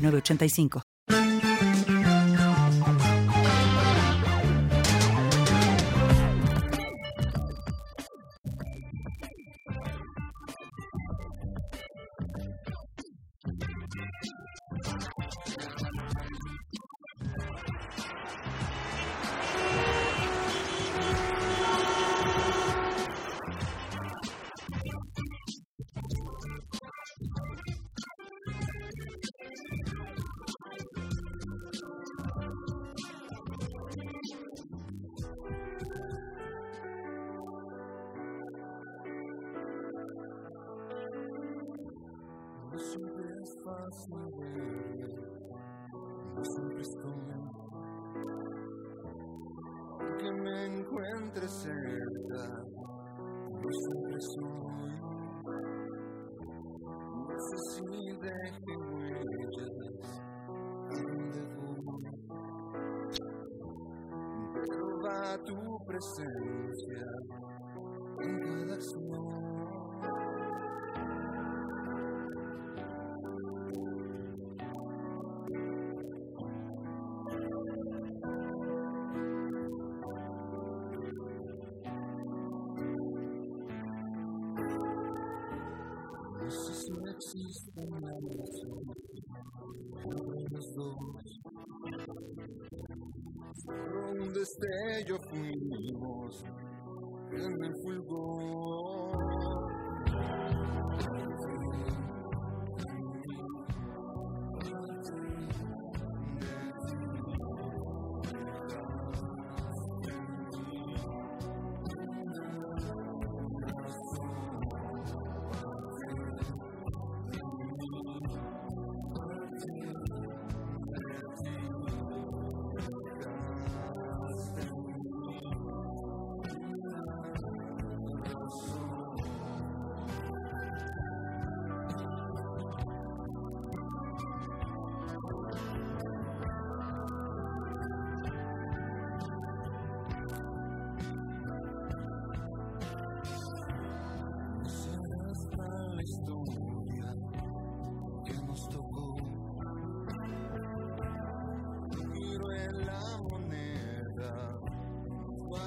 8985. sins, yeah. Think I look small. This is Mexi's phone. 985. Un destello fuimos en el fulgor.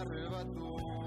arrebato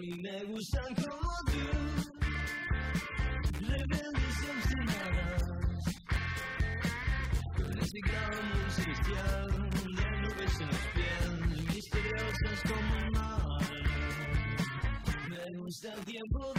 mí me gustan como tú, rebeldes y obstinadas, con ese gran celestial de nubes en los pies, misteriosas como el mar. Me gusta el tiempo